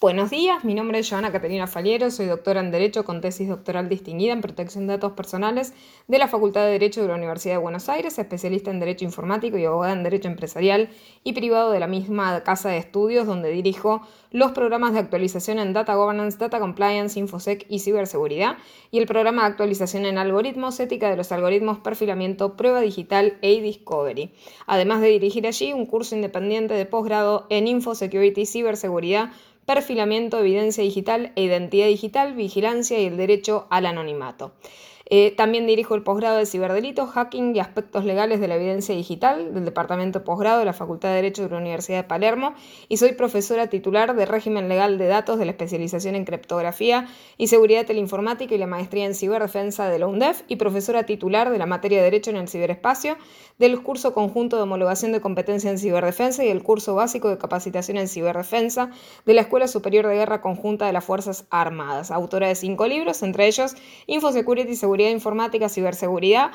Buenos días, mi nombre es Joana Caterina Faliero, soy doctora en Derecho con tesis doctoral distinguida en protección de datos personales de la Facultad de Derecho de la Universidad de Buenos Aires, especialista en Derecho Informático y abogada en Derecho Empresarial y privado de la misma casa de estudios donde dirijo los programas de actualización en Data Governance, Data Compliance, Infosec y Ciberseguridad y el programa de actualización en algoritmos, ética de los algoritmos, perfilamiento, prueba digital e discovery Además de dirigir allí un curso independiente de posgrado en Infosecurity, Ciberseguridad, perfilamiento, evidencia digital e identidad digital, vigilancia y el derecho al anonimato. Eh, también dirijo el posgrado de ciberdelitos, hacking y aspectos legales de la evidencia digital del Departamento Posgrado de la Facultad de Derecho de la Universidad de Palermo y soy profesora titular de régimen legal de datos de la especialización en criptografía y seguridad teleinformática y la maestría en ciberdefensa de la UNDEF y profesora titular de la materia de Derecho en el ciberespacio del curso conjunto de homologación de competencia en ciberdefensa y el curso básico de capacitación en ciberdefensa de la Escuela Superior de Guerra Conjunta de las Fuerzas Armadas, autora de cinco libros, entre ellos Infosecurity y Seguridad Informática, Ciberseguridad,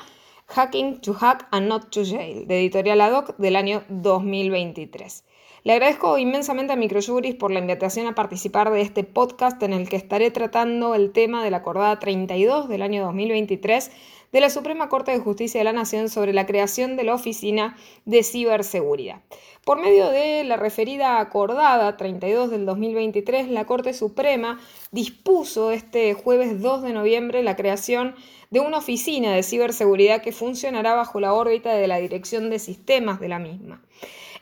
Hacking to Hack and Not to Jail, de Editorial ADOC del año 2023. Le agradezco inmensamente a Microjuris por la invitación a participar de este podcast en el que estaré tratando el tema de la acordada 32 del año 2023 de la Suprema Corte de Justicia de la Nación sobre la creación de la Oficina de Ciberseguridad. Por medio de la referida acordada 32 del 2023, la Corte Suprema dispuso este jueves 2 de noviembre la creación de una oficina de ciberseguridad que funcionará bajo la órbita de la Dirección de Sistemas de la misma.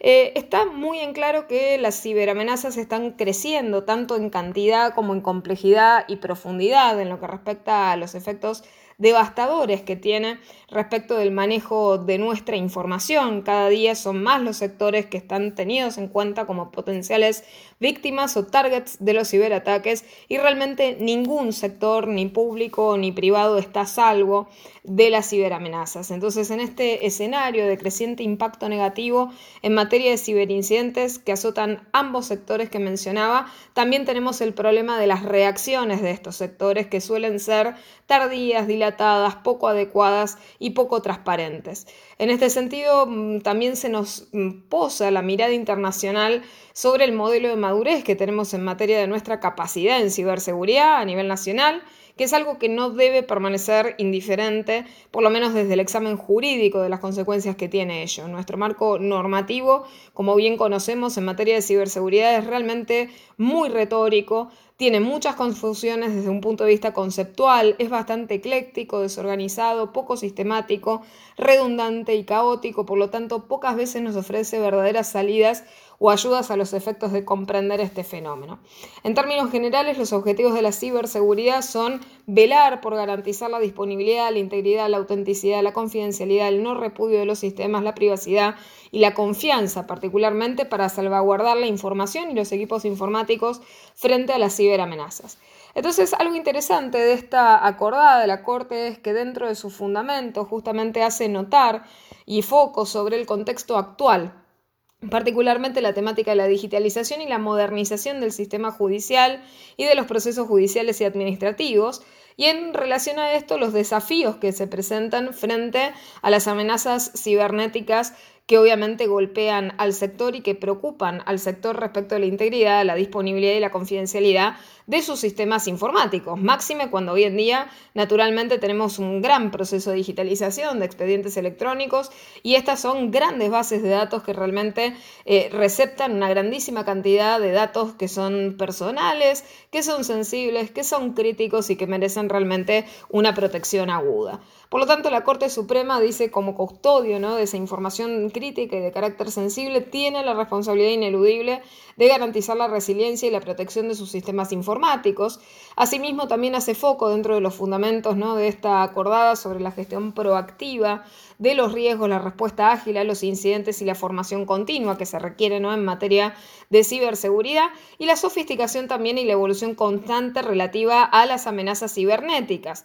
Eh, está muy en claro que las ciberamenazas están creciendo tanto en cantidad como en complejidad y profundidad en lo que respecta a los efectos devastadores que tiene respecto del manejo de nuestra información. Cada día son más los sectores que están tenidos en cuenta como potenciales víctimas o targets de los ciberataques y realmente ningún sector, ni público ni privado, está a salvo de las ciberamenazas. Entonces, en este escenario de creciente impacto negativo en materia de ciberincidentes que azotan ambos sectores que mencionaba, también tenemos el problema de las reacciones de estos sectores que suelen ser tardías, dilatadas, poco adecuadas y poco transparentes. En este sentido, mm, también se nos mm, posa la mirada internacional sobre el modelo de madurez que tenemos en materia de nuestra capacidad en ciberseguridad a nivel nacional que es algo que no debe permanecer indiferente, por lo menos desde el examen jurídico de las consecuencias que tiene ello. Nuestro marco normativo, como bien conocemos en materia de ciberseguridad, es realmente muy retórico, tiene muchas confusiones desde un punto de vista conceptual, es bastante ecléctico, desorganizado, poco sistemático, redundante y caótico, por lo tanto pocas veces nos ofrece verdaderas salidas o ayudas a los efectos de comprender este fenómeno. En términos generales, los objetivos de la ciberseguridad son velar por garantizar la disponibilidad, la integridad, la autenticidad, la confidencialidad, el no repudio de los sistemas, la privacidad y la confianza, particularmente para salvaguardar la información y los equipos informáticos frente a las ciberamenazas. Entonces, algo interesante de esta acordada de la Corte es que dentro de su fundamento justamente hace notar y foco sobre el contexto actual particularmente la temática de la digitalización y la modernización del sistema judicial y de los procesos judiciales y administrativos, y en relación a esto los desafíos que se presentan frente a las amenazas cibernéticas que obviamente golpean al sector y que preocupan al sector respecto a la integridad, la disponibilidad y la confidencialidad de sus sistemas informáticos. Máxime cuando hoy en día naturalmente tenemos un gran proceso de digitalización de expedientes electrónicos y estas son grandes bases de datos que realmente eh, receptan una grandísima cantidad de datos que son personales, que son sensibles, que son críticos y que merecen realmente una protección aguda. Por lo tanto, la Corte Suprema dice como custodio ¿no? de esa información crítica y de carácter sensible, tiene la responsabilidad ineludible de garantizar la resiliencia y la protección de sus sistemas informáticos. Asimismo, también hace foco dentro de los fundamentos ¿no? de esta acordada sobre la gestión proactiva de los riesgos, la respuesta ágil a los incidentes y la formación continua que se requiere ¿no? en materia de ciberseguridad y la sofisticación también y la evolución constante relativa a las amenazas cibernéticas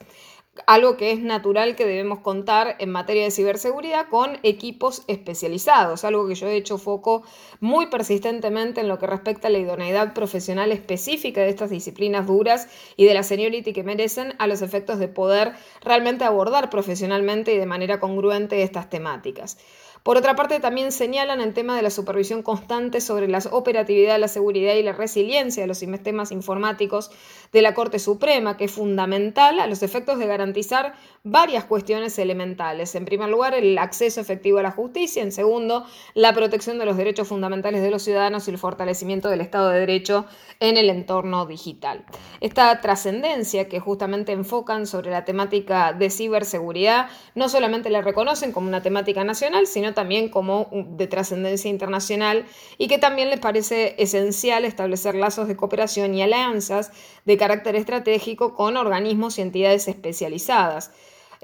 algo que es natural que debemos contar en materia de ciberseguridad con equipos especializados, algo que yo he hecho foco muy persistentemente en lo que respecta a la idoneidad profesional específica de estas disciplinas duras y de la seniority que merecen a los efectos de poder realmente abordar profesionalmente y de manera congruente estas temáticas. Por otra parte, también señalan el tema de la supervisión constante sobre la operatividad, la seguridad y la resiliencia de los sistemas informáticos de la Corte Suprema, que es fundamental a los efectos de garantizar varias cuestiones elementales. En primer lugar, el acceso efectivo a la justicia. En segundo, la protección de los derechos fundamentales de los ciudadanos y el fortalecimiento del Estado de Derecho en el entorno digital. Esta trascendencia que justamente enfocan sobre la temática de ciberseguridad no solamente la reconocen como una temática nacional, sino también como de trascendencia internacional y que también les parece esencial establecer lazos de cooperación y alianzas de carácter estratégico con organismos y entidades especializadas.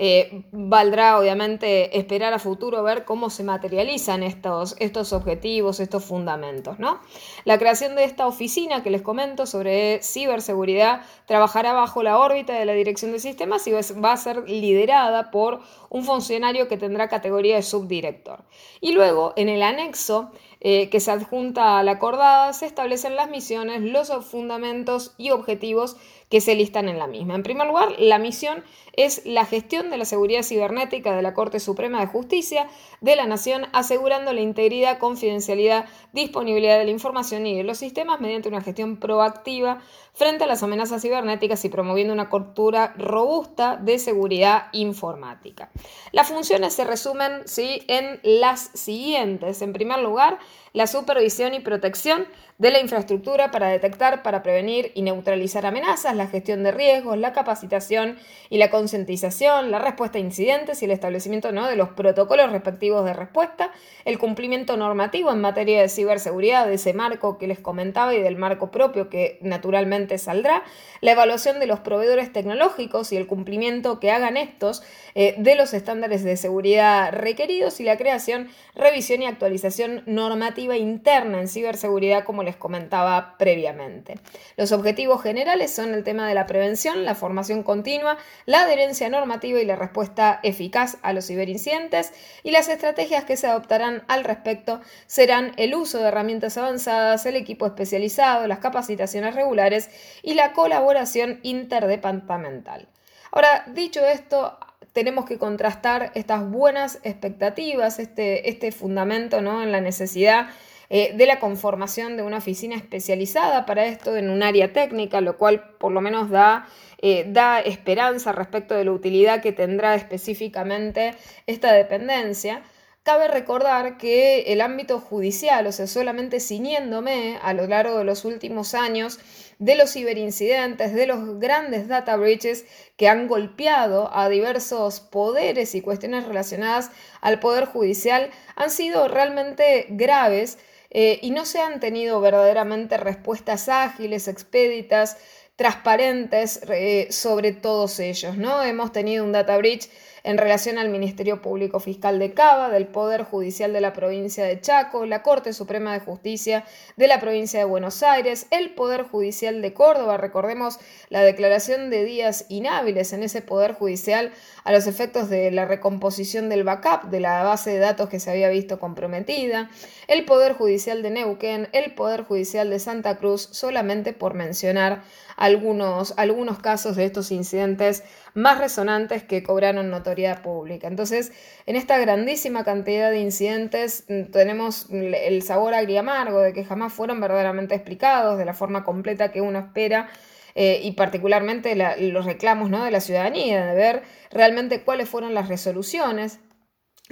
Eh, valdrá obviamente esperar a futuro ver cómo se materializan estos, estos objetivos, estos fundamentos. ¿no? La creación de esta oficina que les comento sobre ciberseguridad trabajará bajo la órbita de la Dirección de Sistemas y va a ser liderada por un funcionario que tendrá categoría de subdirector. Y luego, en el anexo, eh, que se adjunta a la acordada, se establecen las misiones, los fundamentos y objetivos que se listan en la misma. En primer lugar, la misión es la gestión de la seguridad cibernética de la Corte Suprema de Justicia de la Nación, asegurando la integridad, confidencialidad, disponibilidad de la información y de los sistemas mediante una gestión proactiva frente a las amenazas cibernéticas y promoviendo una cultura robusta de seguridad informática. Las funciones se resumen ¿sí? en las siguientes. En primer lugar, la supervisión y protección de la infraestructura para detectar, para prevenir y neutralizar amenazas, la gestión de riesgos, la capacitación y la concientización, la respuesta a incidentes y el establecimiento ¿no? de los protocolos respectivos de respuesta, el cumplimiento normativo en materia de ciberseguridad, de ese marco que les comentaba y del marco propio que naturalmente saldrá, la evaluación de los proveedores tecnológicos y el cumplimiento que hagan estos eh, de los estándares de seguridad requeridos y la creación, revisión y actualización normativa interna en ciberseguridad como les comentaba previamente. Los objetivos generales son el tema de la prevención, la formación continua, la adherencia normativa y la respuesta eficaz a los ciberincidentes y las estrategias que se adoptarán al respecto serán el uso de herramientas avanzadas, el equipo especializado, las capacitaciones regulares y la colaboración interdepartamental. Ahora, dicho esto, tenemos que contrastar estas buenas expectativas, este, este fundamento ¿no? en la necesidad eh, de la conformación de una oficina especializada para esto en un área técnica, lo cual por lo menos da, eh, da esperanza respecto de la utilidad que tendrá específicamente esta dependencia. Cabe recordar que el ámbito judicial, o sea, solamente ciñéndome a lo largo de los últimos años de los ciberincidentes, de los grandes data breaches que han golpeado a diversos poderes y cuestiones relacionadas al poder judicial, han sido realmente graves eh, y no se han tenido verdaderamente respuestas ágiles, expeditas, transparentes eh, sobre todos ellos. ¿no? Hemos tenido un data breach en relación al Ministerio Público Fiscal de Cava, del Poder Judicial de la provincia de Chaco, la Corte Suprema de Justicia de la provincia de Buenos Aires, el Poder Judicial de Córdoba, recordemos la declaración de días inhábiles en ese Poder Judicial a los efectos de la recomposición del backup de la base de datos que se había visto comprometida, el Poder Judicial de Neuquén, el Poder Judicial de Santa Cruz, solamente por mencionar algunos, algunos casos de estos incidentes más resonantes que cobraron notoriedad pública. Entonces, en esta grandísima cantidad de incidentes mm, tenemos el sabor agriamargo de que jamás fueron verdaderamente explicados de la forma completa que uno espera. Eh, y particularmente los reclamos ¿no? de la ciudadanía, de ver realmente cuáles fueron las resoluciones,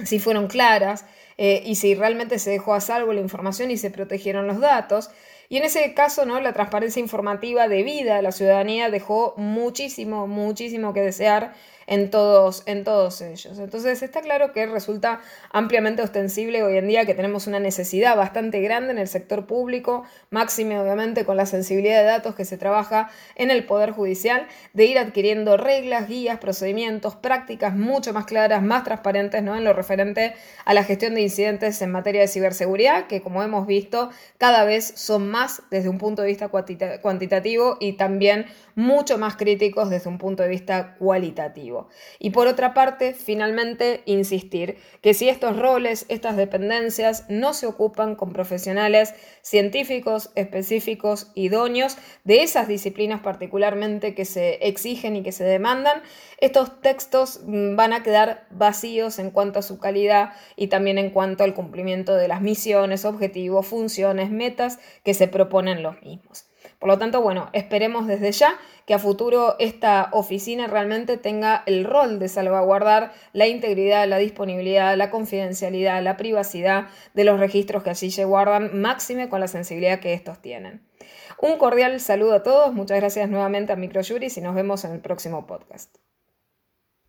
si fueron claras eh, y si realmente se dejó a salvo la información y se protegieron los datos. Y en ese caso, ¿no? La transparencia informativa debida a la ciudadanía dejó muchísimo, muchísimo que desear en todos, en todos ellos. Entonces está claro que resulta ampliamente ostensible hoy en día que tenemos una necesidad bastante grande en el sector público, máxime obviamente con la sensibilidad de datos que se trabaja en el Poder Judicial, de ir adquiriendo reglas, guías, procedimientos, prácticas mucho más claras, más transparentes ¿no? en lo referente a la gestión de incidentes en materia de ciberseguridad, que como hemos visto cada vez son más desde un punto de vista cuantitativo y también mucho más críticos desde un punto de vista cualitativo. Y por otra parte, finalmente, insistir que si estos roles, estas dependencias no se ocupan con profesionales científicos específicos, idóneos, de esas disciplinas particularmente que se exigen y que se demandan, estos textos mm, van a quedar vacíos en cuanto a su calidad y también en cuanto al cumplimiento de las misiones, objetivos, funciones, metas que proponen los mismos. Por lo tanto, bueno, esperemos desde ya que a futuro esta oficina realmente tenga el rol de salvaguardar la integridad, la disponibilidad, la confidencialidad, la privacidad de los registros que allí se guardan, máxime con la sensibilidad que estos tienen. Un cordial saludo a todos, muchas gracias nuevamente a Microjuris y nos vemos en el próximo podcast.